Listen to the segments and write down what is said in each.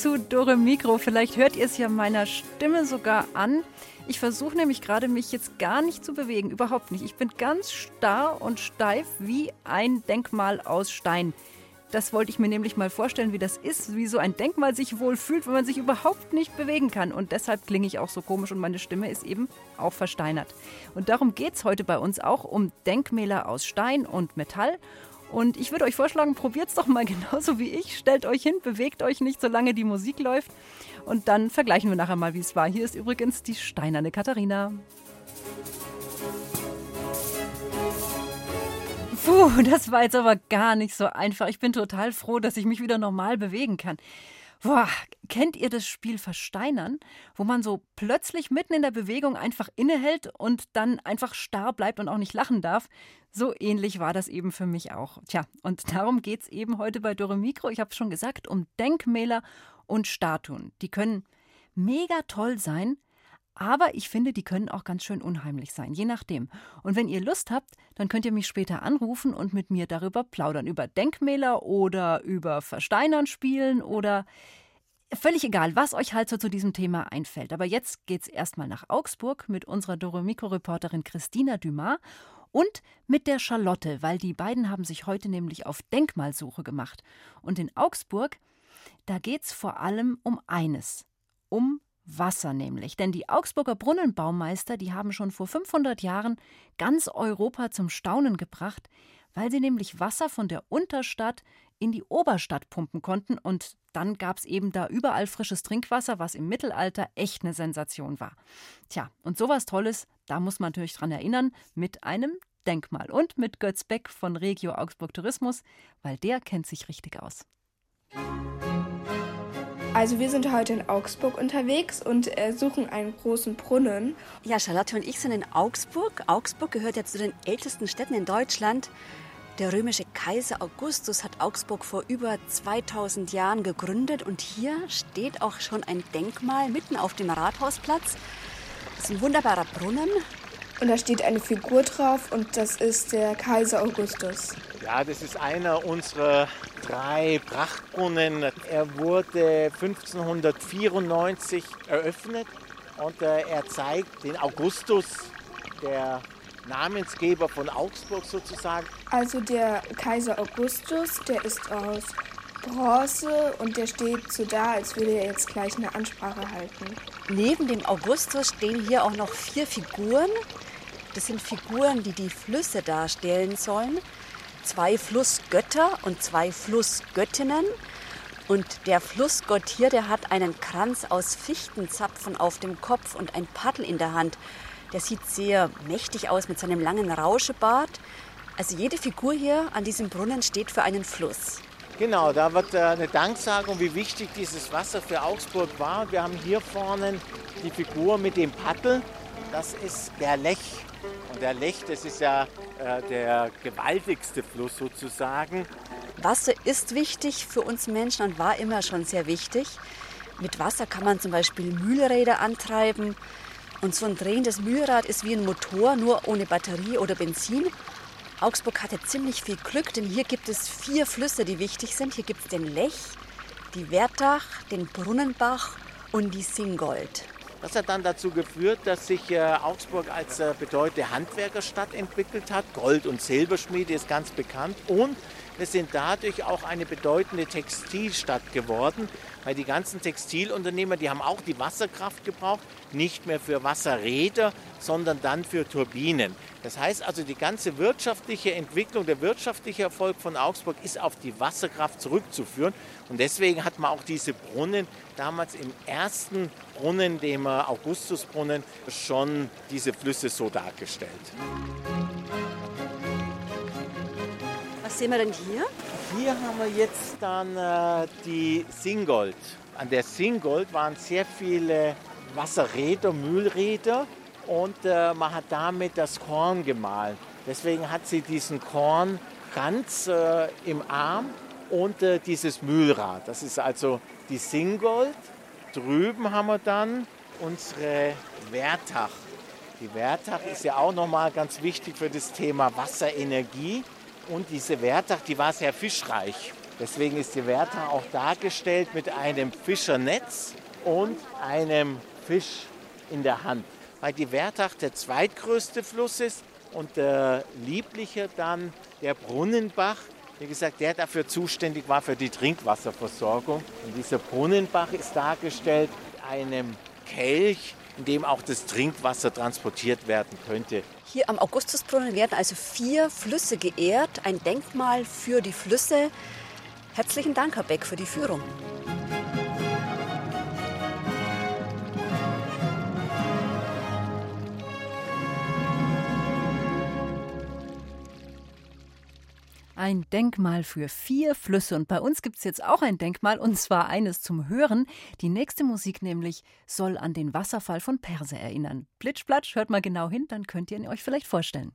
Zu Dore Mikro. Vielleicht hört ihr es ja meiner Stimme sogar an. Ich versuche nämlich gerade, mich jetzt gar nicht zu bewegen. Überhaupt nicht. Ich bin ganz starr und steif wie ein Denkmal aus Stein. Das wollte ich mir nämlich mal vorstellen, wie das ist, wie so ein Denkmal sich wohl fühlt, wenn man sich überhaupt nicht bewegen kann. Und deshalb klinge ich auch so komisch und meine Stimme ist eben auch versteinert. Und darum geht es heute bei uns auch um Denkmäler aus Stein und Metall. Und ich würde euch vorschlagen, probiert es doch mal genauso wie ich. Stellt euch hin, bewegt euch nicht, solange die Musik läuft. Und dann vergleichen wir nachher mal, wie es war. Hier ist übrigens die steinerne Katharina. Puh, das war jetzt aber gar nicht so einfach. Ich bin total froh, dass ich mich wieder normal bewegen kann. Boah, kennt ihr das Spiel Versteinern, wo man so plötzlich mitten in der Bewegung einfach innehält und dann einfach starr bleibt und auch nicht lachen darf? So ähnlich war das eben für mich auch. Tja, und darum geht es eben heute bei Dore Mikro. Ich habe schon gesagt, um Denkmäler und Statuen. Die können mega toll sein, aber ich finde, die können auch ganz schön unheimlich sein, je nachdem. Und wenn ihr Lust habt, dann könnt ihr mich später anrufen und mit mir darüber plaudern. Über Denkmäler oder über Versteinern spielen oder völlig egal, was euch halt so zu diesem Thema einfällt. Aber jetzt geht's erstmal nach Augsburg mit unserer Doremiko-Reporterin Christina Dumas und mit der Charlotte, weil die beiden haben sich heute nämlich auf Denkmalsuche gemacht. Und in Augsburg, da geht's vor allem um eines, um Wasser nämlich. Denn die Augsburger Brunnenbaumeister, die haben schon vor 500 Jahren ganz Europa zum Staunen gebracht, weil sie nämlich Wasser von der Unterstadt in die Oberstadt pumpen konnten und dann gab es eben da überall frisches Trinkwasser, was im Mittelalter echt eine Sensation war. Tja, und sowas Tolles, da muss man natürlich dran erinnern, mit einem Denkmal und mit Götz Beck von Regio Augsburg Tourismus, weil der kennt sich richtig aus. Also wir sind heute in Augsburg unterwegs und äh, suchen einen großen Brunnen. Ja, Charlotte und ich sind in Augsburg. Augsburg gehört ja zu den ältesten Städten in Deutschland. Der römische Kaiser Augustus hat Augsburg vor über 2000 Jahren gegründet und hier steht auch schon ein Denkmal mitten auf dem Rathausplatz. Das ist ein wunderbarer Brunnen. Und da steht eine Figur drauf und das ist der Kaiser Augustus. Ja, das ist einer unserer drei Prachtbrunnen. Er wurde 1594 eröffnet und äh, er zeigt den Augustus, der Namensgeber von Augsburg sozusagen. Also der Kaiser Augustus, der ist aus Bronze und der steht so da, als würde er jetzt gleich eine Ansprache halten. Neben dem Augustus stehen hier auch noch vier Figuren. Das sind Figuren, die die Flüsse darstellen sollen. Zwei Flussgötter und zwei Flussgöttinnen. Und der Flussgott hier, der hat einen Kranz aus Fichtenzapfen auf dem Kopf und ein Paddel in der Hand. Der sieht sehr mächtig aus mit seinem langen Rauschebart. Also jede Figur hier an diesem Brunnen steht für einen Fluss. Genau, da wird äh, eine Danksagung, wie wichtig dieses Wasser für Augsburg war. Wir haben hier vorne die Figur mit dem Paddel. Das ist der Lech. Und der Lech, das ist ja äh, der gewaltigste Fluss sozusagen. Wasser ist wichtig für uns Menschen und war immer schon sehr wichtig. Mit Wasser kann man zum Beispiel Mühlräder antreiben. Und so ein drehendes Mühlrad ist wie ein Motor, nur ohne Batterie oder Benzin. Augsburg hatte ziemlich viel Glück, denn hier gibt es vier Flüsse, die wichtig sind. Hier gibt es den Lech, die Wertach, den Brunnenbach und die Singold. Das hat dann dazu geführt, dass sich äh, Augsburg als äh, bedeutende Handwerkerstadt entwickelt hat. Gold- und Silberschmiede ist ganz bekannt. Und wir sind dadurch auch eine bedeutende Textilstadt geworden, weil die ganzen Textilunternehmer, die haben auch die Wasserkraft gebraucht, nicht mehr für Wasserräder, sondern dann für Turbinen. Das heißt also, die ganze wirtschaftliche Entwicklung, der wirtschaftliche Erfolg von Augsburg ist auf die Wasserkraft zurückzuführen. Und deswegen hat man auch diese Brunnen damals im ersten Brunnen, dem Augustusbrunnen, schon diese Flüsse so dargestellt. Was sehen wir denn hier? Hier haben wir jetzt dann äh, die Singold. An der Singold waren sehr viele Wasserräder, Mühlräder und äh, man hat damit das Korn gemahlen. Deswegen hat sie diesen Kornkranz äh, im Arm und äh, dieses Mühlrad. Das ist also die Singold. Drüben haben wir dann unsere Wertach. Die Wertach ist ja auch nochmal ganz wichtig für das Thema Wasserenergie. Und diese Wertach, die war sehr fischreich. Deswegen ist die Wertach auch dargestellt mit einem Fischernetz und einem Fisch in der Hand. Weil die Wertach der zweitgrößte Fluss ist und der liebliche dann der Brunnenbach, wie gesagt, der dafür zuständig war für die Trinkwasserversorgung. Und dieser Brunnenbach ist dargestellt mit einem Kelch, in dem auch das Trinkwasser transportiert werden könnte. Hier am Augustusbrunnen werden also vier Flüsse geehrt, ein Denkmal für die Flüsse. Herzlichen Dank, Herr Beck, für die Führung. Ein Denkmal für vier Flüsse. Und bei uns gibt es jetzt auch ein Denkmal, und zwar eines zum Hören. Die nächste Musik nämlich soll an den Wasserfall von Perse erinnern. Plitschplatsch, hört mal genau hin, dann könnt ihr ihn euch vielleicht vorstellen.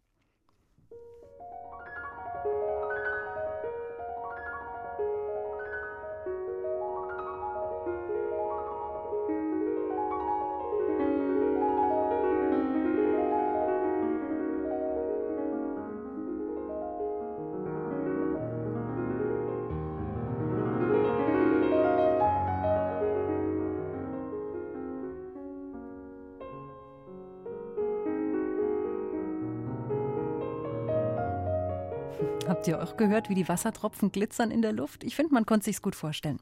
Habt ihr auch gehört, wie die Wassertropfen glitzern in der Luft? Ich finde, man konnte sich's gut vorstellen.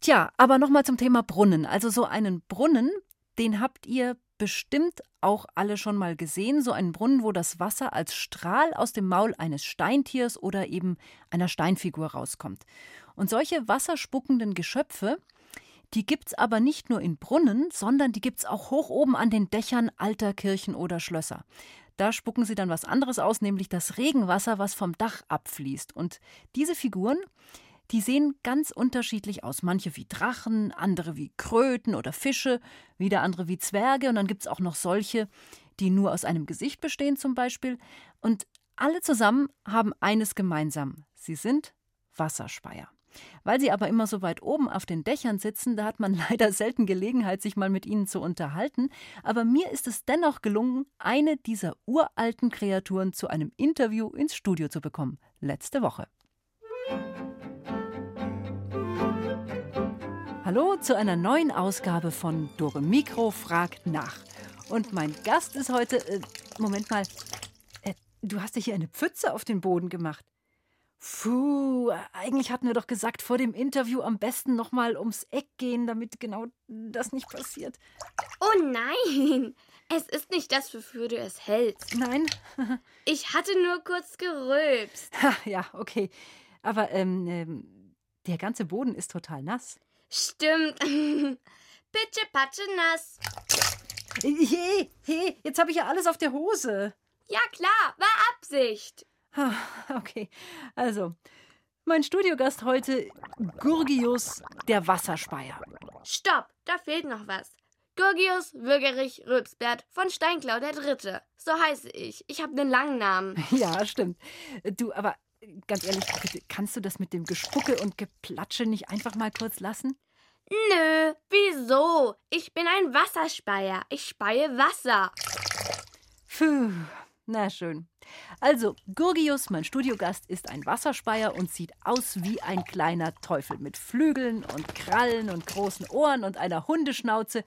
Tja, aber nochmal zum Thema Brunnen. Also so einen Brunnen, den habt ihr bestimmt auch alle schon mal gesehen. So einen Brunnen, wo das Wasser als Strahl aus dem Maul eines Steintiers oder eben einer Steinfigur rauskommt. Und solche wasserspuckenden Geschöpfe, die gibt's aber nicht nur in Brunnen, sondern die gibt's auch hoch oben an den Dächern alter Kirchen oder Schlösser. Da spucken sie dann was anderes aus, nämlich das Regenwasser, was vom Dach abfließt. Und diese Figuren, die sehen ganz unterschiedlich aus. Manche wie Drachen, andere wie Kröten oder Fische, wieder andere wie Zwerge. Und dann gibt es auch noch solche, die nur aus einem Gesicht bestehen zum Beispiel. Und alle zusammen haben eines gemeinsam. Sie sind Wasserspeier. Weil sie aber immer so weit oben auf den Dächern sitzen, da hat man leider selten Gelegenheit, sich mal mit ihnen zu unterhalten. Aber mir ist es dennoch gelungen, eine dieser uralten Kreaturen zu einem Interview ins Studio zu bekommen. Letzte Woche. Hallo zu einer neuen Ausgabe von Dore Mikro fragt nach. Und mein Gast ist heute. Äh, Moment mal. Äh, du hast dir hier eine Pfütze auf den Boden gemacht. Puh, eigentlich hatten wir doch gesagt, vor dem Interview am besten nochmal ums Eck gehen, damit genau das nicht passiert. Oh nein, es ist nicht das, wofür du es hältst. Nein? ich hatte nur kurz gerülpst. ja, okay. Aber ähm, ähm, der ganze Boden ist total nass. Stimmt. Pitsche, patsche, nass. Hey, hey, jetzt habe ich ja alles auf der Hose. Ja klar, war Absicht. Okay, also, mein Studiogast heute, Gurgius, der Wasserspeier. Stopp, da fehlt noch was. Gurgius Würgerich Rülpsbert von Steinklau der Dritte. So heiße ich. Ich habe einen langen Namen. Ja, stimmt. Du, aber ganz ehrlich, bitte, kannst du das mit dem Gespucke und Geplatsche nicht einfach mal kurz lassen? Nö, wieso? Ich bin ein Wasserspeier. Ich speie Wasser. Puh, na schön. Also, Gurgius, mein Studiogast, ist ein Wasserspeier und sieht aus wie ein kleiner Teufel mit Flügeln und Krallen und großen Ohren und einer Hundeschnauze.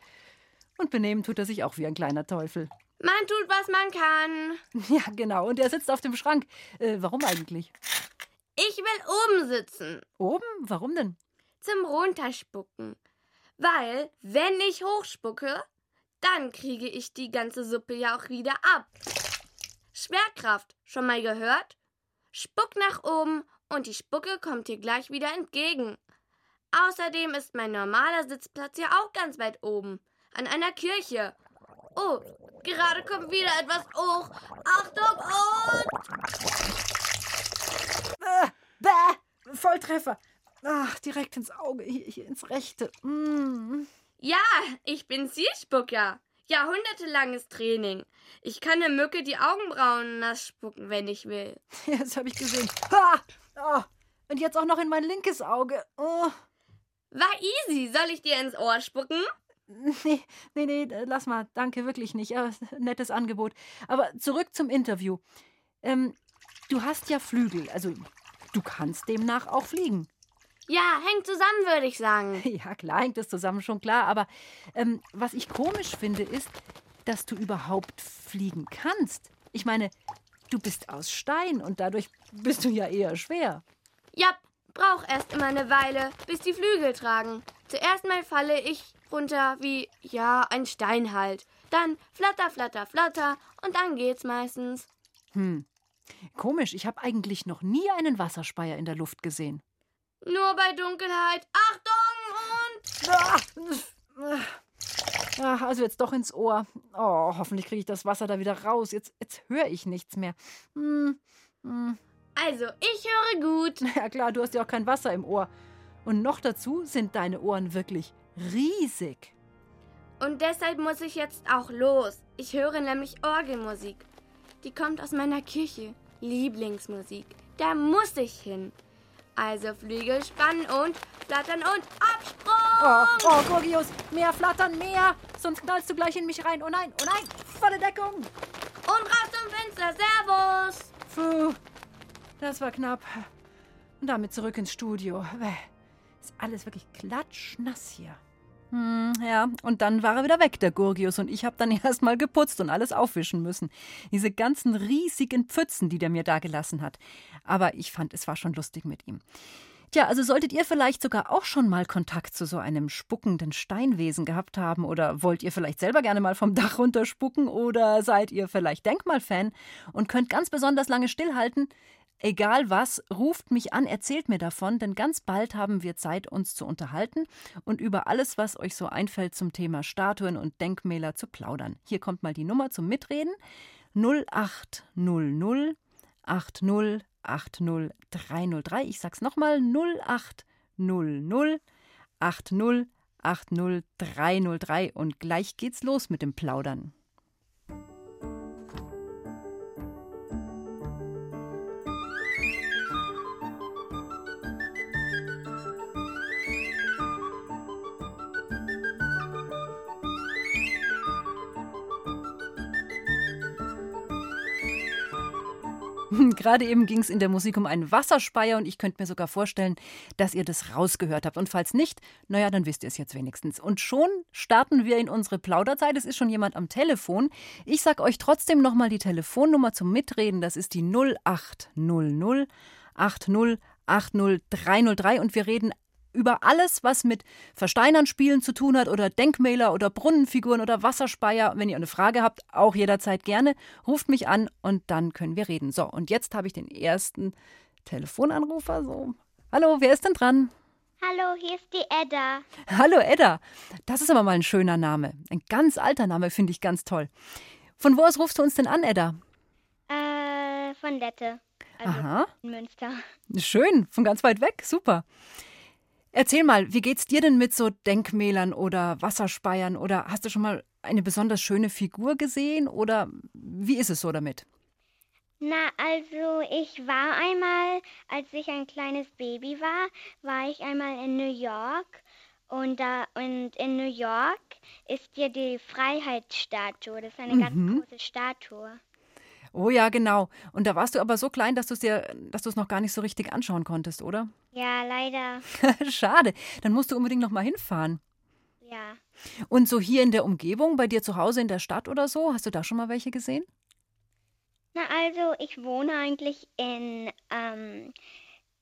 Und benehmen tut er sich auch wie ein kleiner Teufel. Man tut, was man kann. Ja, genau. Und er sitzt auf dem Schrank. Äh, warum eigentlich? Ich will oben sitzen. Oben? Warum denn? Zum Runterspucken. Weil, wenn ich hochspucke, dann kriege ich die ganze Suppe ja auch wieder ab. Schwerkraft, schon mal gehört? Spuck nach oben und die Spucke kommt dir gleich wieder entgegen. Außerdem ist mein normaler Sitzplatz ja auch ganz weit oben, an einer Kirche. Oh, gerade kommt wieder etwas hoch. Achtung und... Bäh, bäh, Volltreffer. Ach, direkt ins Auge, hier, hier ins rechte. Mm. Ja, ich bin Zielspucker. Jahrhundertelanges Training. Ich kann der Mücke die Augenbrauen nass spucken, wenn ich will. Ja, das habe ich gesehen. Ha! Oh. Und jetzt auch noch in mein linkes Auge. Oh. War easy. Soll ich dir ins Ohr spucken? Nee, nee, nee, lass mal. Danke, wirklich nicht. Ja, nettes Angebot. Aber zurück zum Interview. Ähm, du hast ja Flügel, also du kannst demnach auch fliegen. Ja, hängt zusammen, würde ich sagen. Ja, klar hängt es zusammen, schon klar. Aber ähm, was ich komisch finde, ist, dass du überhaupt fliegen kannst. Ich meine, du bist aus Stein und dadurch bist du ja eher schwer. Ja, brauch erst immer eine Weile, bis die Flügel tragen. Zuerst mal falle ich runter wie, ja, ein Stein halt. Dann flatter, flatter, flatter und dann geht's meistens. Hm. Komisch, ich habe eigentlich noch nie einen Wasserspeier in der Luft gesehen. Nur bei Dunkelheit. Achtung und. Ah, also jetzt doch ins Ohr. Oh, hoffentlich kriege ich das Wasser da wieder raus. Jetzt, jetzt höre ich nichts mehr. Hm, hm. Also, ich höre gut. Ja klar, du hast ja auch kein Wasser im Ohr. Und noch dazu sind deine Ohren wirklich riesig. Und deshalb muss ich jetzt auch los. Ich höre nämlich Orgelmusik. Die kommt aus meiner Kirche. Lieblingsmusik. Da muss ich hin. Also Flügel spannen und flattern und Absprung! Oh, oh, Gorgius, mehr flattern, mehr! Sonst knallst du gleich in mich rein. Oh nein, oh nein, volle Deckung! Und raus zum Fenster, Servus! Puh, das war knapp. Und damit zurück ins Studio. Ist alles wirklich klatschnass hier. Hm, ja, und dann war er wieder weg, der Gurgius, und ich habe dann erst mal geputzt und alles aufwischen müssen. Diese ganzen riesigen Pfützen, die der mir da gelassen hat. Aber ich fand, es war schon lustig mit ihm. Tja, also solltet ihr vielleicht sogar auch schon mal Kontakt zu so einem spuckenden Steinwesen gehabt haben oder wollt ihr vielleicht selber gerne mal vom Dach runterspucken oder seid ihr vielleicht Denkmalfan und könnt ganz besonders lange stillhalten, Egal was, ruft mich an, erzählt mir davon, denn ganz bald haben wir Zeit, uns zu unterhalten und über alles, was euch so einfällt zum Thema Statuen und Denkmäler zu plaudern. Hier kommt mal die Nummer zum Mitreden: 0800 80 80 303. Ich sag's nochmal: 0800 80 80 303. Und gleich geht's los mit dem Plaudern. Gerade eben ging es in der Musik um einen Wasserspeier und ich könnte mir sogar vorstellen, dass ihr das rausgehört habt. Und falls nicht, naja, dann wisst ihr es jetzt wenigstens. Und schon starten wir in unsere Plauderzeit. Es ist schon jemand am Telefon. Ich sag euch trotzdem nochmal die Telefonnummer zum Mitreden. Das ist die 0800 80 80 303 und wir reden über alles, was mit Versteinern spielen zu tun hat oder Denkmäler oder Brunnenfiguren oder Wasserspeier. Wenn ihr eine Frage habt, auch jederzeit gerne, ruft mich an und dann können wir reden. So, und jetzt habe ich den ersten Telefonanrufer. So. Hallo, wer ist denn dran? Hallo, hier ist die Edda. Hallo Edda. Das ist aber mal ein schöner Name. Ein ganz alter Name, finde ich ganz toll. Von wo aus rufst du uns denn an, Edda? Äh, von Lette. Also Aha. in Münster. Schön, von ganz weit weg. Super. Erzähl mal, wie geht's dir denn mit so Denkmälern oder Wasserspeiern oder hast du schon mal eine besonders schöne Figur gesehen oder wie ist es so damit? Na, also ich war einmal, als ich ein kleines Baby war, war ich einmal in New York und da und in New York ist ja die Freiheitsstatue. Das ist eine Mhm. ganz große Statue. Oh ja, genau. Und da warst du aber so klein, dass du es dir, dass du es noch gar nicht so richtig anschauen konntest, oder? Ja, leider. Schade. Dann musst du unbedingt noch mal hinfahren. Ja. Und so hier in der Umgebung, bei dir zu Hause in der Stadt oder so, hast du da schon mal welche gesehen? Na, also ich wohne eigentlich in, ähm,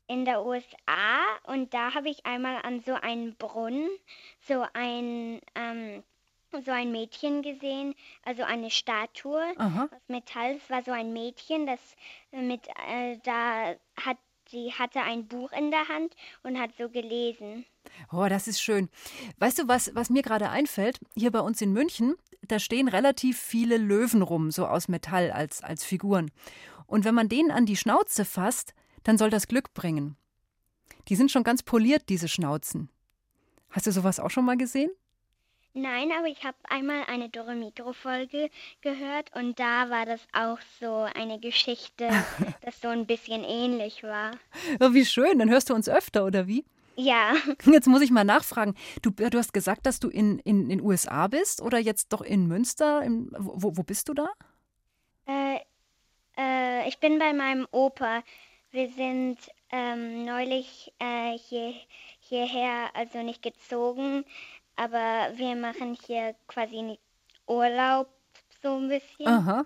in der USA und da habe ich einmal an so einem Brunnen so ein, ähm, so ein Mädchen gesehen, also eine Statue Aha. aus Metall. Es war so ein Mädchen, das mit, äh, da hat, sie hatte ein Buch in der Hand und hat so gelesen. Oh, das ist schön. Weißt du, was, was mir gerade einfällt? Hier bei uns in München, da stehen relativ viele Löwen rum, so aus Metall als, als Figuren. Und wenn man denen an die Schnauze fasst, dann soll das Glück bringen. Die sind schon ganz poliert, diese Schnauzen. Hast du sowas auch schon mal gesehen? Nein, aber ich habe einmal eine Dore Mikro-Folge gehört und da war das auch so eine Geschichte, das so ein bisschen ähnlich war. Oh, wie schön, dann hörst du uns öfter, oder wie? Ja, Jetzt muss ich mal nachfragen. Du, du hast gesagt, dass du in in den USA bist oder jetzt doch in Münster? Im, wo, wo bist du da? äh, äh, ich bin bei meinem Opa. Wir sind ähm, neulich äh, hier, hierher, also nicht gezogen, aber wir machen hier quasi einen Urlaub so ein bisschen. Aha.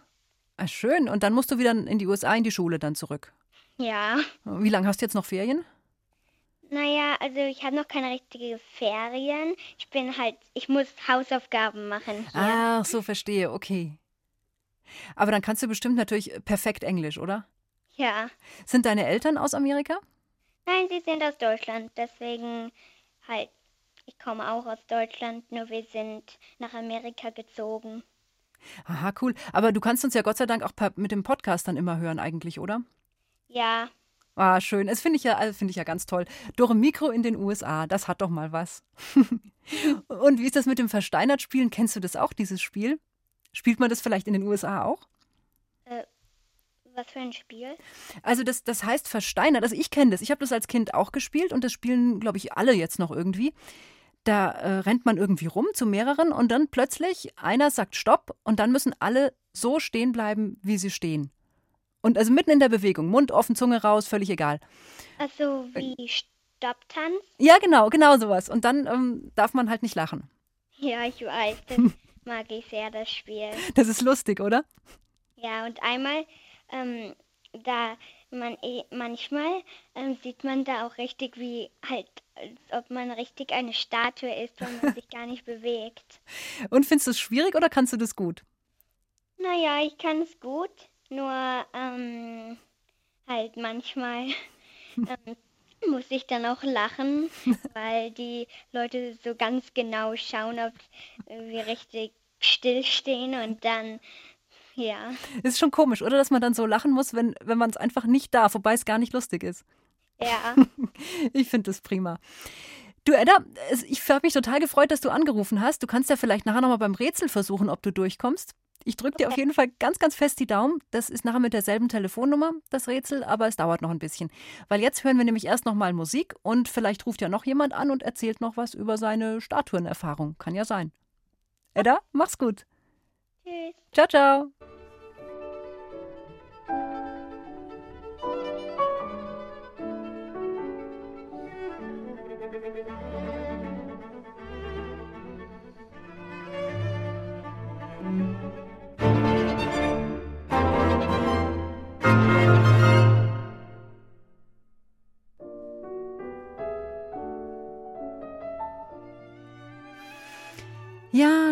Ah, schön. Und dann musst du wieder in die USA in die Schule dann zurück. Ja. Wie lange hast du jetzt noch Ferien? Naja, also ich habe noch keine richtige Ferien. Ich bin halt, ich muss Hausaufgaben machen hier. Ach, so verstehe, okay. Aber dann kannst du bestimmt natürlich perfekt Englisch, oder? Ja. Sind deine Eltern aus Amerika? Nein, sie sind aus Deutschland, deswegen halt, ich komme auch aus Deutschland, nur wir sind nach Amerika gezogen. Aha, cool. Aber du kannst uns ja Gott sei Dank auch mit dem Podcast dann immer hören eigentlich, oder? Ja, Ah, schön. Das finde ich ja, finde ich ja ganz toll. Dore Mikro in den USA, das hat doch mal was. Und wie ist das mit dem Versteinert-Spielen? Kennst du das auch, dieses Spiel? Spielt man das vielleicht in den USA auch? was für ein Spiel? Also das, das heißt versteinert. Also ich kenne das. Ich habe das als Kind auch gespielt und das spielen, glaube ich, alle jetzt noch irgendwie. Da äh, rennt man irgendwie rum zu mehreren und dann plötzlich einer sagt Stopp und dann müssen alle so stehen bleiben, wie sie stehen. Und also mitten in der Bewegung, Mund offen, Zunge raus, völlig egal. Also wie Stopptanz? Ja, genau, genau sowas. Und dann ähm, darf man halt nicht lachen. Ja, ich weiß, das mag ich sehr, das Spiel. Das ist lustig, oder? Ja, und einmal, ähm, da man eh, manchmal ähm, sieht man da auch richtig wie halt, als ob man richtig eine Statue ist, wenn man sich gar nicht bewegt. Und findest du es schwierig oder kannst du das gut? Naja, ich kann es gut, nur ähm, halt manchmal ähm, muss ich dann auch lachen, weil die Leute so ganz genau schauen, ob wir richtig stillstehen und dann, ja. Ist schon komisch, oder? Dass man dann so lachen muss, wenn, wenn man es einfach nicht darf, wobei es gar nicht lustig ist. Ja, Ich finde das prima. Du, Edda, ich habe mich total gefreut, dass du angerufen hast. Du kannst ja vielleicht nachher nochmal beim Rätsel versuchen, ob du durchkommst. Ich drücke dir auf jeden Fall ganz, ganz fest die Daumen. Das ist nachher mit derselben Telefonnummer, das Rätsel, aber es dauert noch ein bisschen. Weil jetzt hören wir nämlich erst nochmal Musik und vielleicht ruft ja noch jemand an und erzählt noch was über seine Statuen-Erfahrung. Kann ja sein. Edda, mach's gut. tschüss. Ciao, ciao.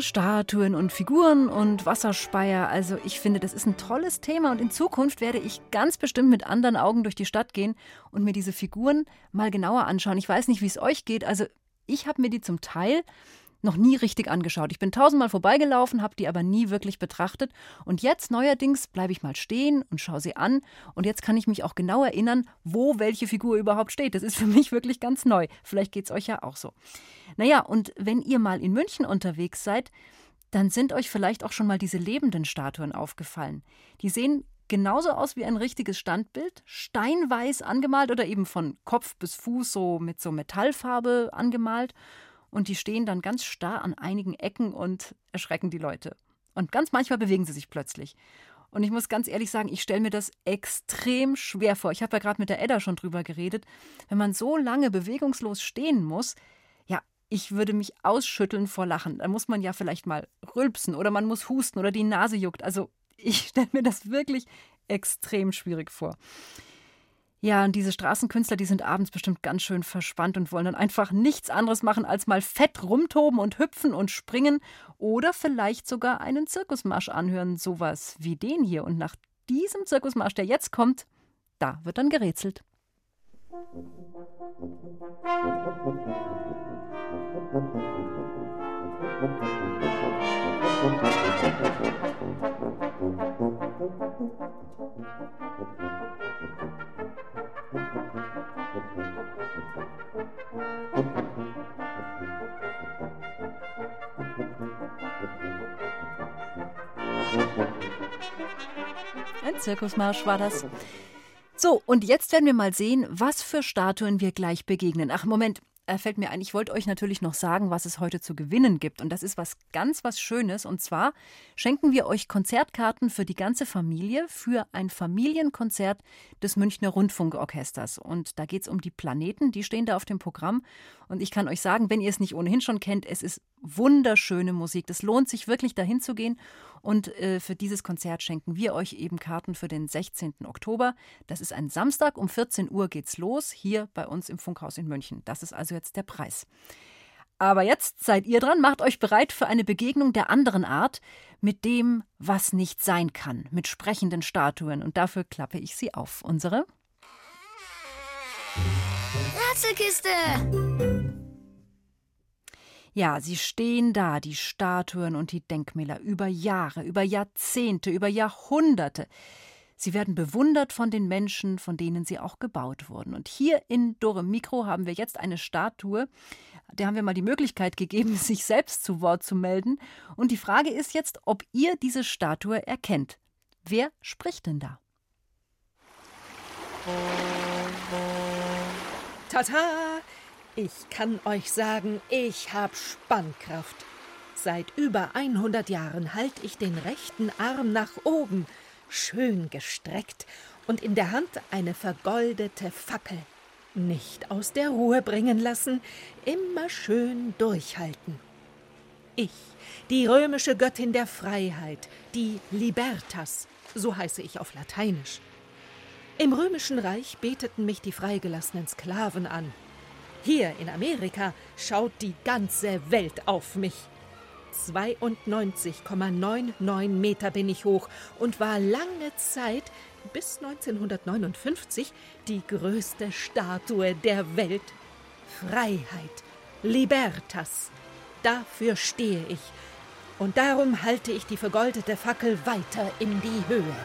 Statuen und Figuren und Wasserspeier. Also ich finde, das ist ein tolles Thema und in Zukunft werde ich ganz bestimmt mit anderen Augen durch die Stadt gehen und mir diese Figuren mal genauer anschauen. Ich weiß nicht, wie es euch geht. Also ich habe mir die zum Teil noch nie richtig angeschaut. Ich bin tausendmal vorbeigelaufen, habe die aber nie wirklich betrachtet. Und jetzt neuerdings bleibe ich mal stehen und schaue sie an. Und jetzt kann ich mich auch genau erinnern, wo welche Figur überhaupt steht. Das ist für mich wirklich ganz neu. Vielleicht geht es euch ja auch so. Naja, und wenn ihr mal in München unterwegs seid, dann sind euch vielleicht auch schon mal diese lebenden Statuen aufgefallen. Die sehen genauso aus wie ein richtiges Standbild, steinweiß angemalt oder eben von Kopf bis Fuß so mit so Metallfarbe angemalt. Und die stehen dann ganz starr an einigen Ecken und erschrecken die Leute. Und ganz manchmal bewegen sie sich plötzlich. Und ich muss ganz ehrlich sagen, ich stelle mir das extrem schwer vor. Ich habe ja gerade mit der Edda schon drüber geredet. Wenn man so lange bewegungslos stehen muss, ja, ich würde mich ausschütteln vor Lachen. Da muss man ja vielleicht mal rülpsen oder man muss husten oder die Nase juckt. Also ich stelle mir das wirklich extrem schwierig vor. Ja, und diese Straßenkünstler, die sind abends bestimmt ganz schön verspannt und wollen dann einfach nichts anderes machen, als mal fett rumtoben und hüpfen und springen oder vielleicht sogar einen Zirkusmarsch anhören, sowas wie den hier. Und nach diesem Zirkusmarsch, der jetzt kommt, da wird dann gerätselt. Musik Zirkusmarsch war das. So, und jetzt werden wir mal sehen, was für Statuen wir gleich begegnen. Ach, Moment, äh, fällt mir ein, ich wollte euch natürlich noch sagen, was es heute zu gewinnen gibt. Und das ist was ganz was Schönes. Und zwar schenken wir euch Konzertkarten für die ganze Familie für ein Familienkonzert des Münchner Rundfunkorchesters. Und da geht es um die Planeten, die stehen da auf dem Programm. Und ich kann euch sagen, wenn ihr es nicht ohnehin schon kennt, es ist wunderschöne Musik. Das lohnt sich wirklich dahin zu gehen. Und äh, für dieses Konzert schenken wir euch eben Karten für den 16. Oktober. Das ist ein Samstag, um 14 Uhr geht's los, hier bei uns im Funkhaus in München. Das ist also jetzt der Preis. Aber jetzt seid ihr dran, macht euch bereit für eine Begegnung der anderen Art mit dem, was nicht sein kann, mit sprechenden Statuen. Und dafür klappe ich sie auf. Unsere Ratzelkiste! Ja, sie stehen da, die Statuen und die Denkmäler, über Jahre, über Jahrzehnte, über Jahrhunderte. Sie werden bewundert von den Menschen, von denen sie auch gebaut wurden. Und hier in Dore Mikro haben wir jetzt eine Statue, der haben wir mal die Möglichkeit gegeben, sich selbst zu Wort zu melden. Und die Frage ist jetzt, ob ihr diese Statue erkennt. Wer spricht denn da? Tata! Ich kann euch sagen, ich hab Spannkraft. Seit über 100 Jahren halte ich den rechten Arm nach oben, schön gestreckt, und in der Hand eine vergoldete Fackel. Nicht aus der Ruhe bringen lassen, immer schön durchhalten. Ich, die römische Göttin der Freiheit, die Libertas, so heiße ich auf Lateinisch. Im römischen Reich beteten mich die freigelassenen Sklaven an. Hier in Amerika schaut die ganze Welt auf mich. 92,99 Meter bin ich hoch und war lange Zeit, bis 1959, die größte Statue der Welt. Freiheit, Libertas, dafür stehe ich. Und darum halte ich die vergoldete Fackel weiter in die Höhe.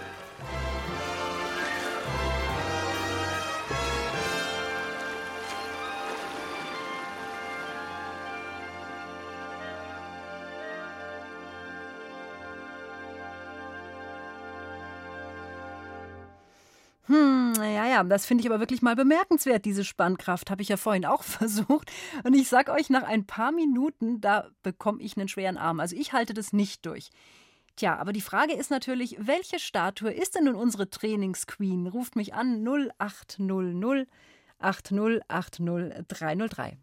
Ja, das finde ich aber wirklich mal bemerkenswert, diese Spannkraft. Habe ich ja vorhin auch versucht. Und ich sag euch, nach ein paar Minuten, da bekomme ich einen schweren Arm. Also ich halte das nicht durch. Tja, aber die Frage ist natürlich, welche Statue ist denn nun unsere Trainingsqueen? Ruft mich an 0800 8080 303.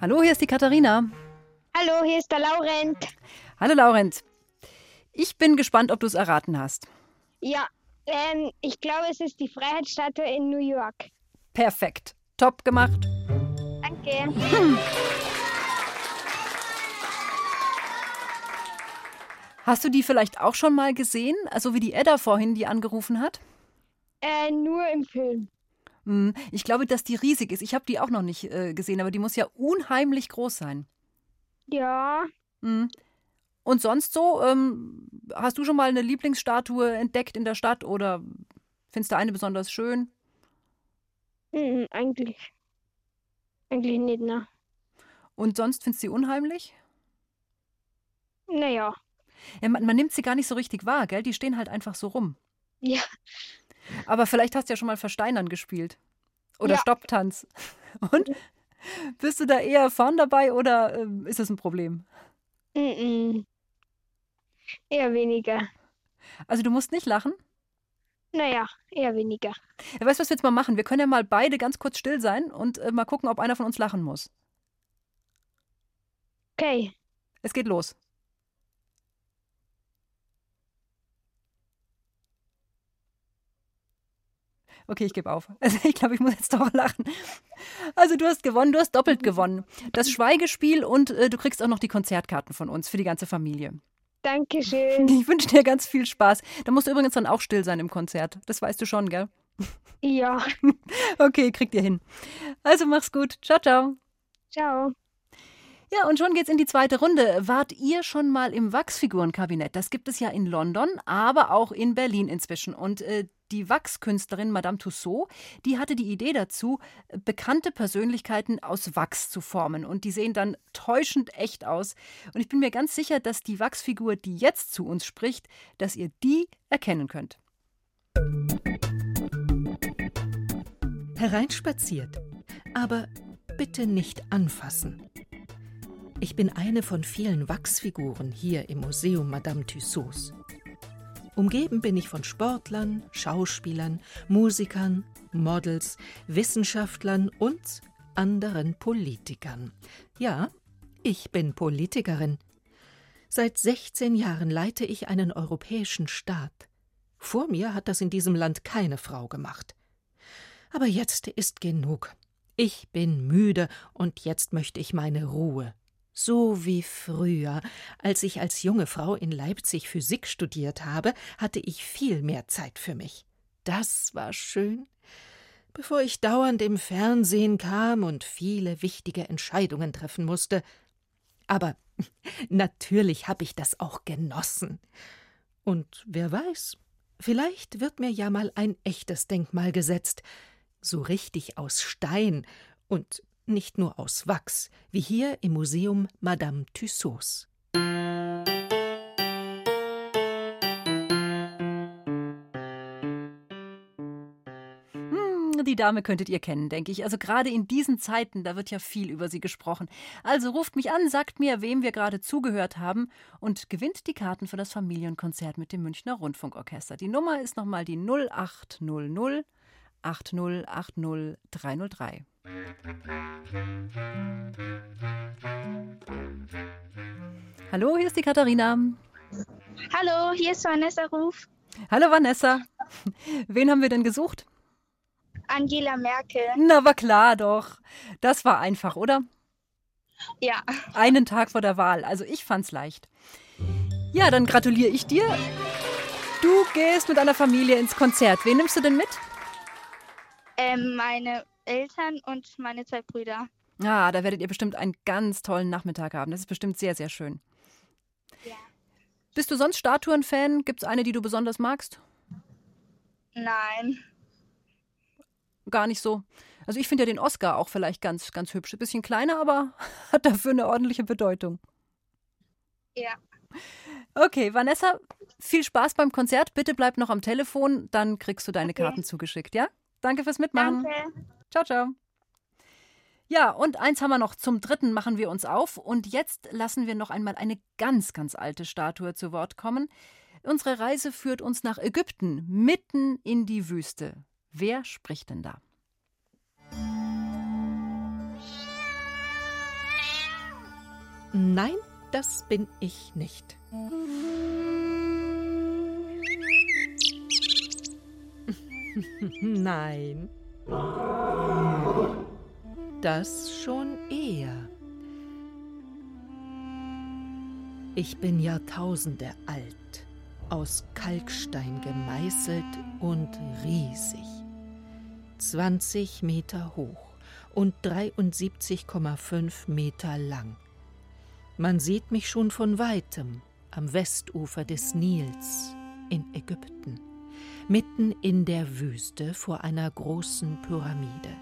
Hallo, hier ist die Katharina. Hallo, hier ist der Laurent. Hallo Laurent. Ich bin gespannt, ob du es erraten hast. Ja, ähm, ich glaube, es ist die Freiheitsstatue in New York. Perfekt. Top gemacht. Danke. Hast du die vielleicht auch schon mal gesehen? Also wie die Edda vorhin die angerufen hat? Äh, nur im Film. Hm, Ich glaube, dass die riesig ist. Ich habe die auch noch nicht äh, gesehen, aber die muss ja unheimlich groß sein. Ja, Hm. Und sonst so? Ähm, hast du schon mal eine Lieblingsstatue entdeckt in der Stadt oder findest du eine besonders schön? hm, eigentlich. Eigentlich nicht, ne? Und sonst findest du sie unheimlich? Naja. Ja, man, man nimmt sie gar nicht so richtig wahr, gell? Die stehen halt einfach so rum. Ja. Aber vielleicht hast du ja schon mal Versteinern gespielt. Oder Ja. Stopptanz. Und? Bist du da eher vorn dabei oder ähm, ist das ein Problem? Mm-mm. Eher weniger. Also du musst nicht lachen. Naja, eher weniger. Ja, weißt du, was wir jetzt mal machen? Wir können ja mal beide ganz kurz still sein und äh, mal gucken, ob einer von uns lachen muss. Okay. Es geht los. Okay, ich gebe auf. Also ich glaube, ich muss jetzt doch lachen. Also du hast gewonnen, du hast doppelt gewonnen. Das Schweigespiel und äh, du kriegst auch noch die Konzertkarten von uns für die ganze Familie. Dankeschön. Ich wünsche dir ganz viel Spaß. Da musst du übrigens dann auch still sein im Konzert. Das weißt du schon, gell? Ja. Okay, kriegt ihr hin. Also mach's gut. Ciao, ciao. Ciao. Ja, und schon geht's in die zweite Runde. Wart ihr schon mal im Wachsfigurenkabinett? Das gibt es ja in London, aber auch in Berlin inzwischen. Und äh, Die Wachskünstlerin Madame Tussaud, die hatte die Idee dazu, bekannte Persönlichkeiten aus Wachs zu formen. Und die sehen dann täuschend echt aus. Und ich bin mir ganz sicher, dass die Wachsfigur, die jetzt zu uns spricht, dass ihr die erkennen könnt. Hereinspaziert, aber bitte nicht anfassen. Ich bin eine von vielen Wachsfiguren hier im Museum Madame Tussauds. Umgeben bin ich von Sportlern, Schauspielern, Musikern, Models, Wissenschaftlern und anderen Politikern. Ja, ich bin Politikerin. Seit 16 Jahren leite ich einen europäischen Staat. Vor mir hat das in diesem Land keine Frau gemacht. Aber jetzt ist genug. Ich bin müde und jetzt möchte ich meine Ruhe. So wie früher, als ich als junge Frau in Leipzig Physik studiert habe, hatte ich viel mehr Zeit für mich. Das war schön. Bevor ich dauernd im Fernsehen kam und viele wichtige Entscheidungen treffen musste. Aber natürlich habe ich das auch genossen. Und wer weiß, vielleicht wird mir ja mal ein echtes Denkmal gesetzt, so richtig aus Stein und nicht nur aus Wachs, wie hier im Museum Madame Tussauds. Hm, die Dame könntet ihr kennen, denke ich. Also gerade in diesen Zeiten, da wird ja viel über sie gesprochen. Also ruft mich an, sagt mir, wem wir gerade zugehört haben und gewinnt die Karten für das Familienkonzert mit dem Münchner Rundfunkorchester. Die Nummer ist nochmal die 0800 8080 303. Hallo, hier ist die Katharina. Hallo, hier ist Vanessa Ruf. Hallo Vanessa. Wen haben wir denn gesucht? Angela Merkel. Na, war klar doch. Das war einfach, oder? Ja. Einen Tag vor der Wahl. Also ich fand's leicht. Ja, dann gratuliere ich dir. Du gehst mit deiner Familie ins Konzert. Wen nimmst du denn mit? Ähm, meine Eltern und meine zwei Brüder. Ah, da werdet ihr bestimmt einen ganz tollen Nachmittag haben. Das ist bestimmt sehr, sehr schön. Ja. Bist du sonst Statuen-Fan? Gibt es eine, die du besonders magst? Nein. Gar nicht so. Also ich finde ja den Oscar auch vielleicht ganz, ganz hübsch. Ein bisschen kleiner, aber hat dafür eine ordentliche Bedeutung. Ja. Okay, Vanessa, viel Spaß beim Konzert. Bitte bleib noch am Telefon, dann kriegst du deine Okay. Karten zugeschickt, ja? Danke fürs Mitmachen. Danke. Ciao, ciao. Ja, und eins haben wir noch. Zum dritten machen wir uns auf. Und jetzt lassen wir noch einmal eine ganz, ganz alte Statue zu Wort kommen. Unsere Reise führt uns nach Ägypten, mitten in die Wüste. Wer spricht denn da? Nein, das bin ich nicht. Nein. Das schon eher. Ich bin Jahrtausende alt, aus Kalkstein gemeißelt und riesig. 20 Meter hoch und 73,5 Meter lang. Man sieht mich schon von weitem am Westufer des Nils in Ägypten, mitten in der Wüste vor einer großen Pyramide,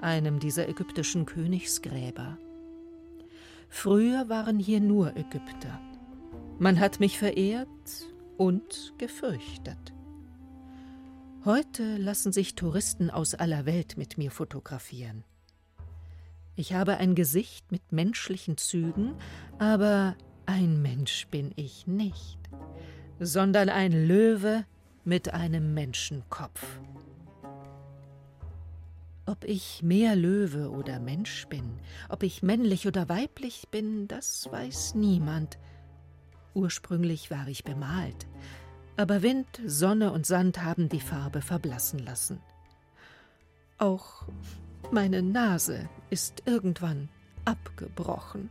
einem dieser ägyptischen Königsgräber. Früher waren hier nur Ägypter. Man hat mich verehrt und gefürchtet. Heute lassen sich Touristen aus aller Welt mit mir fotografieren. Ich habe ein Gesicht mit menschlichen Zügen, aber ein Mensch bin ich nicht, sondern ein Löwe mit einem Menschenkopf. Ob ich mehr Löwe oder Mensch bin, ob ich männlich oder weiblich bin, das weiß niemand. Ursprünglich war ich bemalt, aber Wind, Sonne und Sand haben die Farbe verblassen lassen. Auch meine Nase ist irgendwann abgebrochen.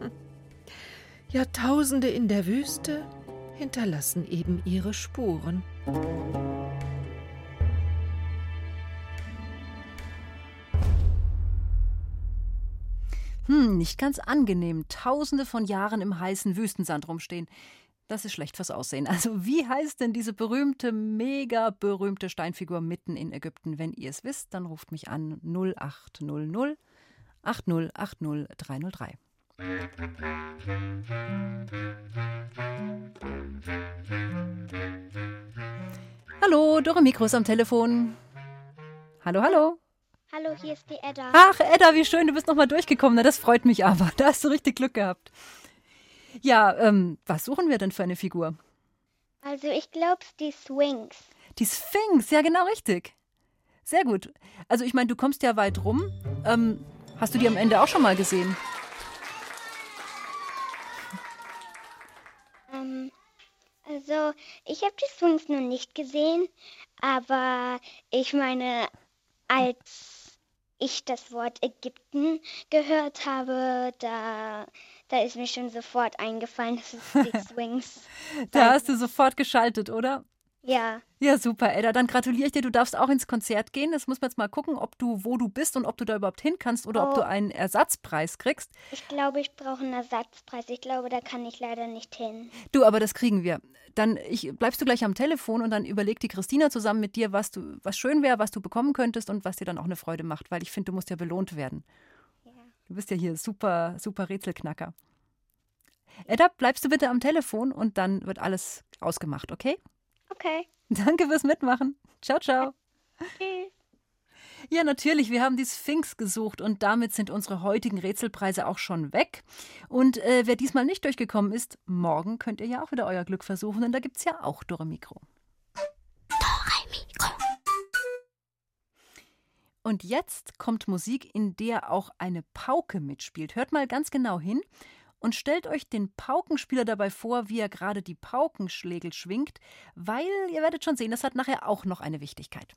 Hm. Jahrtausende in der Wüste hinterlassen eben ihre Spuren. Hm, nicht ganz angenehm. Tausende von Jahren im heißen Wüstensand rumstehen. Das ist schlecht fürs Aussehen. Also, wie heißt denn diese berühmte, mega berühmte Steinfigur mitten in Ägypten? Wenn ihr es wisst, dann ruft mich an 0800 8080 303. Hallo, Dore ist am Telefon. Hallo, hallo. Hallo, hier ist die Edda. Ach, Edda, wie schön, du bist nochmal durchgekommen. Na, das freut mich aber. Da hast du richtig Glück gehabt. Ja, ähm, was suchen wir denn für eine Figur? Also ich glaube, die Swings. Die Sphinx, ja genau richtig. Sehr gut. Also ich meine, du kommst ja weit rum. Ähm, hast du die am Ende auch schon mal gesehen? Also ich habe die Swings noch nicht gesehen, aber ich meine, als ich das Wort Ägypten gehört habe, da da ist mir schon sofort eingefallen, dass es die Swings. da hast du sofort geschaltet, oder? Ja. Ja, super, Edda. Dann gratuliere ich dir. Du darfst auch ins Konzert gehen. Das muss man jetzt mal gucken, ob du, wo du bist und ob du da überhaupt hin kannst oder oh. ob du einen Ersatzpreis kriegst. Ich glaube, ich brauche einen Ersatzpreis. Ich glaube, da kann ich leider nicht hin. Du, aber das kriegen wir. Dann ich, bleibst du gleich am Telefon und dann überlegt die Christina zusammen mit dir, was du, was schön wäre, was du bekommen könntest und was dir dann auch eine Freude macht, weil ich finde, du musst ja belohnt werden. Du bist ja hier super, super Rätselknacker. Edda, bleibst du bitte am Telefon und dann wird alles ausgemacht, okay? Okay. Danke fürs Mitmachen. Ciao, ciao. Tschüss. Ja, natürlich, wir haben die Sphinx gesucht und damit sind unsere heutigen Rätselpreise auch schon weg. Und äh, wer diesmal nicht durchgekommen ist, morgen könnt ihr ja auch wieder euer Glück versuchen, denn da gibt es ja auch Dore Mikro. Dore Mikro. Und jetzt kommt Musik, in der auch eine Pauke mitspielt. Hört mal ganz genau hin und stellt euch den Paukenspieler dabei vor, wie er gerade die Paukenschlägel schwingt, weil ihr werdet schon sehen, das hat nachher auch noch eine Wichtigkeit.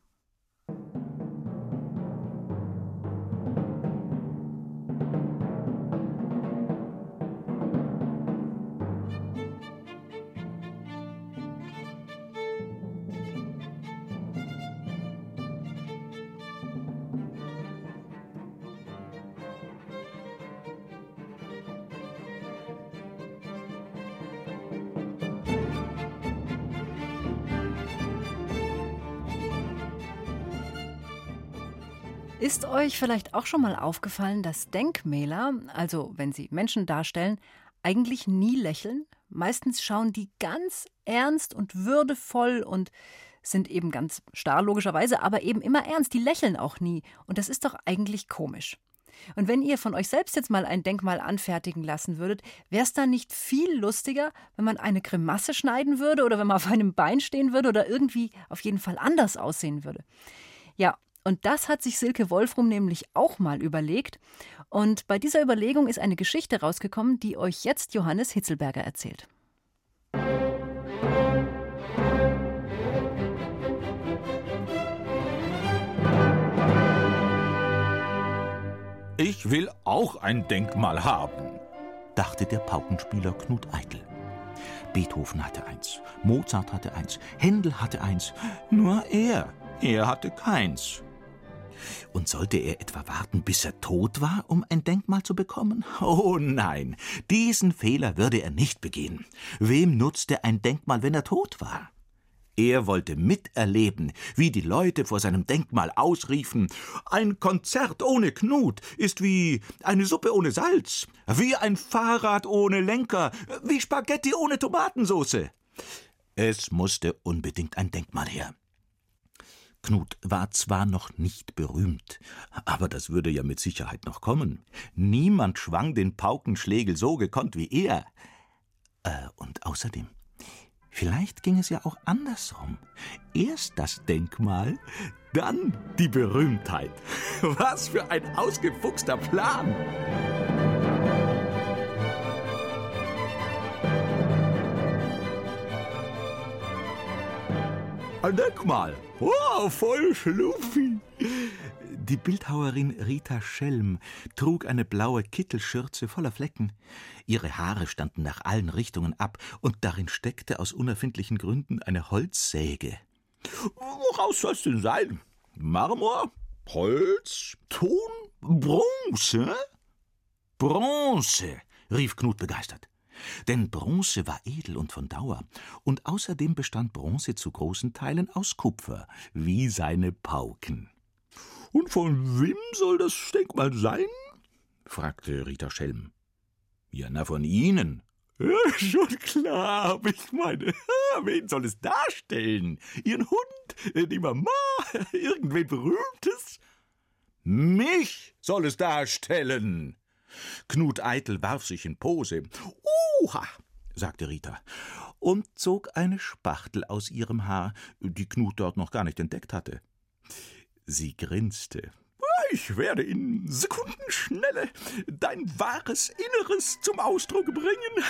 Ist euch vielleicht auch schon mal aufgefallen, dass Denkmäler, also wenn sie Menschen darstellen, eigentlich nie lächeln? Meistens schauen die ganz ernst und würdevoll und sind eben ganz starr logischerweise, aber eben immer ernst. Die lächeln auch nie. Und das ist doch eigentlich komisch. Und wenn ihr von euch selbst jetzt mal ein Denkmal anfertigen lassen würdet, wäre es dann nicht viel lustiger, wenn man eine Grimasse schneiden würde oder wenn man auf einem Bein stehen würde oder irgendwie auf jeden Fall anders aussehen würde? Ja, und das hat sich Silke Wolfrum nämlich auch mal überlegt. Und bei dieser Überlegung ist eine Geschichte rausgekommen, die euch jetzt Johannes Hitzelberger erzählt. Ich will auch ein Denkmal haben, dachte der Paukenspieler Knut Eitel. Beethoven hatte eins, Mozart hatte eins, Händel hatte eins, nur er, er hatte keins. Und sollte er etwa warten, bis er tot war, um ein Denkmal zu bekommen? Oh nein, diesen Fehler würde er nicht begehen. Wem nutzte ein Denkmal, wenn er tot war? Er wollte miterleben, wie die Leute vor seinem Denkmal ausriefen Ein Konzert ohne Knut ist wie eine Suppe ohne Salz, wie ein Fahrrad ohne Lenker, wie Spaghetti ohne Tomatensauce. Es musste unbedingt ein Denkmal her. Knut war zwar noch nicht berühmt, aber das würde ja mit Sicherheit noch kommen. Niemand schwang den Paukenschlägel so gekonnt wie er. Äh, und außerdem, vielleicht ging es ja auch andersrum. Erst das Denkmal, dann die Berühmtheit. Was für ein ausgefuchster Plan! Ein Denkmal. Wow, voll schluffi. Die Bildhauerin Rita Schelm trug eine blaue Kittelschürze voller Flecken. Ihre Haare standen nach allen Richtungen ab und darin steckte aus unerfindlichen Gründen eine Holzsäge. Woraus soll's denn sein? Marmor? Holz? Ton? Bronze? Bronze, rief Knut begeistert. Denn Bronze war edel und von Dauer, und außerdem bestand Bronze zu großen Teilen aus Kupfer, wie seine Pauken. Und von wem soll das Denkmal sein? fragte Rita Schelm. Ja, na, von Ihnen. Ja, schon klar, aber ich meine, wen soll es darstellen? Ihren Hund, die Mama, irgendwen Berühmtes? Mich soll es darstellen. Knut Eitel warf sich in Pose. Uha, sagte Rita, und zog eine Spachtel aus ihrem Haar, die Knut dort noch gar nicht entdeckt hatte. Sie grinste. Ich werde in Sekundenschnelle dein wahres Inneres zum Ausdruck bringen.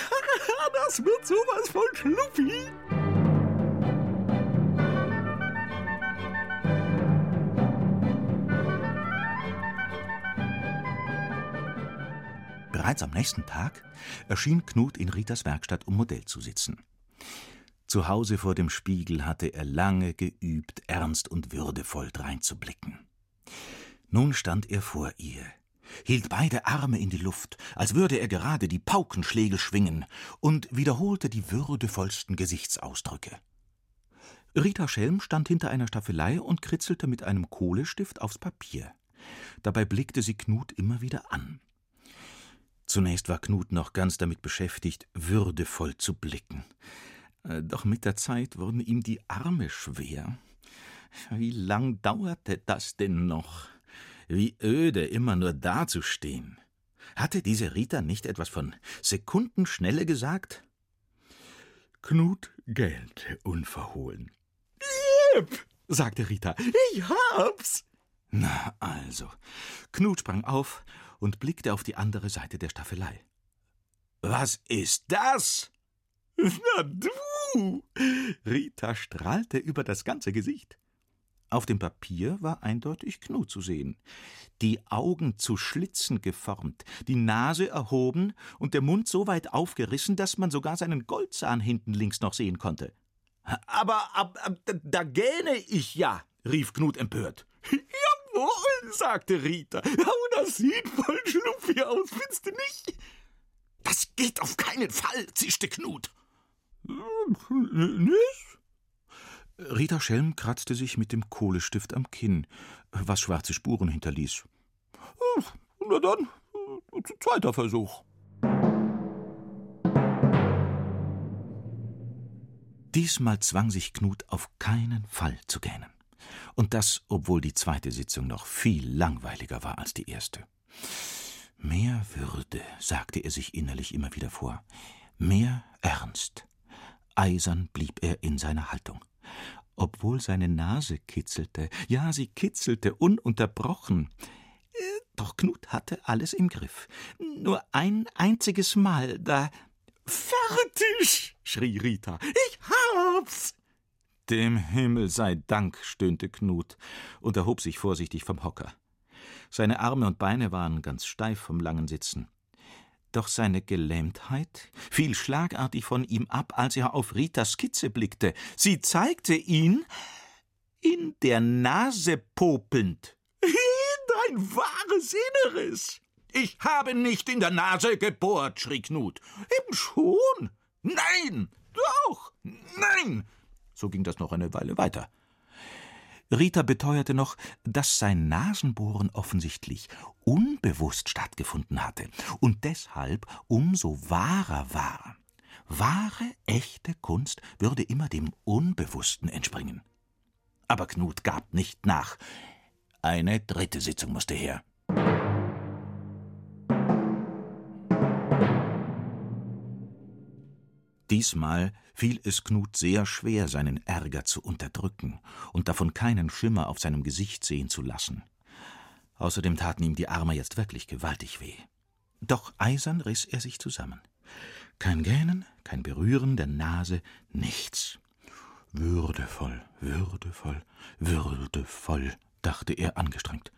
Das wird sowas von schluppi. Bereits am nächsten Tag erschien Knut in Ritas Werkstatt, um Modell zu sitzen. Zu Hause vor dem Spiegel hatte er lange geübt, ernst und würdevoll dreinzublicken. Nun stand er vor ihr, hielt beide Arme in die Luft, als würde er gerade die Paukenschlägel schwingen, und wiederholte die würdevollsten Gesichtsausdrücke. Rita Schelm stand hinter einer Staffelei und kritzelte mit einem Kohlestift aufs Papier. Dabei blickte sie Knut immer wieder an. Zunächst war Knut noch ganz damit beschäftigt, würdevoll zu blicken. Äh, doch mit der Zeit wurden ihm die Arme schwer. Wie lang dauerte das denn noch? Wie öde, immer nur dazustehen. Hatte diese Rita nicht etwas von Sekundenschnelle gesagt? Knut gähnte unverhohlen. Jep, sagte Rita, ich hab's. Na also. Knut sprang auf und blickte auf die andere Seite der Staffelei. Was ist das? Na du! Rita strahlte über das ganze Gesicht. Auf dem Papier war eindeutig Knut zu sehen. Die Augen zu Schlitzen geformt, die Nase erhoben und der Mund so weit aufgerissen, dass man sogar seinen Goldzahn hinten links noch sehen konnte. Aber, aber da gähne ich ja, rief Knut empört. Jawohl, sagte Rita. Oh, das sieht voll schlupfig aus, findest du nicht? Das geht auf keinen Fall, zischte Knut. Nicht? Rita Schelm kratzte sich mit dem Kohlestift am Kinn, was schwarze Spuren hinterließ. Na dann, zweiter Versuch. Diesmal zwang sich Knut auf keinen Fall zu gähnen. Und das, obwohl die zweite Sitzung noch viel langweiliger war als die erste. Mehr Würde, sagte er sich innerlich immer wieder vor, mehr Ernst, Eisern blieb er in seiner Haltung. Obwohl seine Nase kitzelte, ja, sie kitzelte ununterbrochen. Äh, doch Knut hatte alles im Griff. Nur ein einziges Mal, da. Fertig! schrie Rita. Ich hab's! Dem Himmel sei Dank, stöhnte Knut und erhob sich vorsichtig vom Hocker. Seine Arme und Beine waren ganz steif vom langen Sitzen. Doch seine Gelähmtheit fiel schlagartig von ihm ab, als er auf Ritas Skizze blickte. Sie zeigte ihn in der Nase popelnd. Dein wahres Inneres! Ich habe nicht in der Nase gebohrt, schrie Knut. Eben schon. Nein, doch, nein. So ging das noch eine Weile weiter. Rita beteuerte noch, dass sein Nasenbohren offensichtlich unbewusst stattgefunden hatte und deshalb umso wahrer war. Wahre, echte Kunst würde immer dem Unbewussten entspringen. Aber Knut gab nicht nach. Eine dritte Sitzung musste her. Diesmal fiel es Knut sehr schwer, seinen Ärger zu unterdrücken und davon keinen Schimmer auf seinem Gesicht sehen zu lassen. Außerdem taten ihm die Arme jetzt wirklich gewaltig weh. Doch eisern riss er sich zusammen. Kein Gähnen, kein Berühren der Nase, nichts. Würdevoll, würdevoll, würdevoll, dachte er angestrengt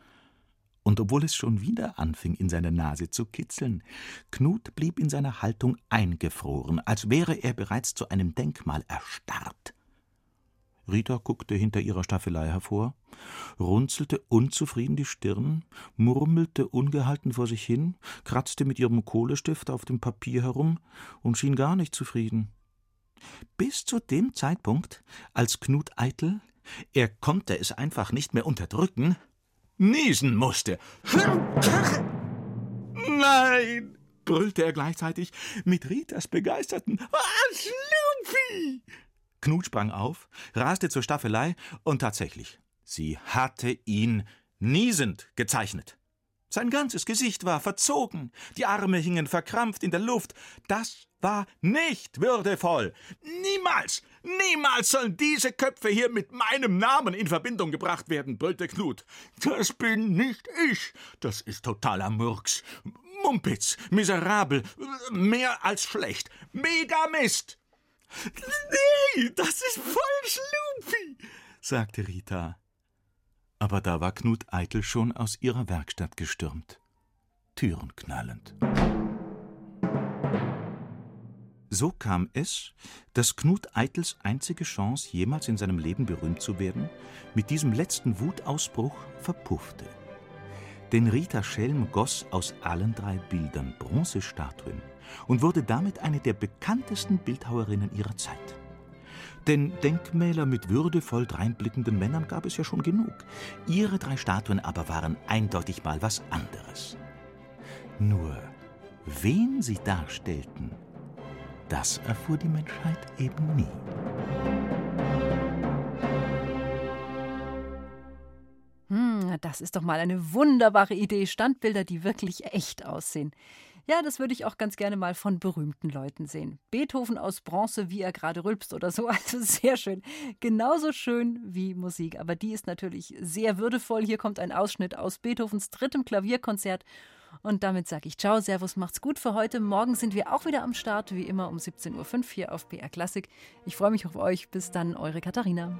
und obwohl es schon wieder anfing, in seiner Nase zu kitzeln, Knut blieb in seiner Haltung eingefroren, als wäre er bereits zu einem Denkmal erstarrt. Rita guckte hinter ihrer Staffelei hervor, runzelte unzufrieden die Stirn, murmelte ungehalten vor sich hin, kratzte mit ihrem Kohlestift auf dem Papier herum und schien gar nicht zufrieden. Bis zu dem Zeitpunkt, als Knut Eitel, er konnte es einfach nicht mehr unterdrücken, niesen musste. Nein, brüllte er gleichzeitig mit Ritas begeisterten Ah, Schlumpfi! Knut sprang auf, raste zur Staffelei und tatsächlich, sie hatte ihn niesend gezeichnet. Sein ganzes Gesicht war verzogen, die Arme hingen verkrampft in der Luft. Das war nicht würdevoll. Niemals, niemals sollen diese Köpfe hier mit meinem Namen in Verbindung gebracht werden, brüllte Knut. Das bin nicht ich. Das ist totaler Murks. Mumpitz, miserabel, mehr als schlecht. Mega Mist. Nee, das ist voll Schlumpfi, sagte Rita. Aber da war Knut Eitel schon aus ihrer Werkstatt gestürmt, Türen knallend. So kam es, dass Knut Eitels einzige Chance, jemals in seinem Leben berühmt zu werden, mit diesem letzten Wutausbruch verpuffte. Denn Rita Schelm goss aus allen drei Bildern Bronzestatuen und wurde damit eine der bekanntesten Bildhauerinnen ihrer Zeit. Denn Denkmäler mit würdevoll dreinblickenden Männern gab es ja schon genug. Ihre drei Statuen aber waren eindeutig mal was anderes. Nur, wen sie darstellten, das erfuhr die Menschheit eben nie. Hm, das ist doch mal eine wunderbare Idee. Standbilder, die wirklich echt aussehen. Ja, das würde ich auch ganz gerne mal von berühmten Leuten sehen. Beethoven aus Bronze, wie er gerade rülpst oder so. Also sehr schön. Genauso schön wie Musik. Aber die ist natürlich sehr würdevoll. Hier kommt ein Ausschnitt aus Beethovens drittem Klavierkonzert. Und damit sage ich Ciao, Servus, macht's gut für heute. Morgen sind wir auch wieder am Start, wie immer um 17.05 Uhr hier auf BR Klassik. Ich freue mich auf euch. Bis dann, eure Katharina.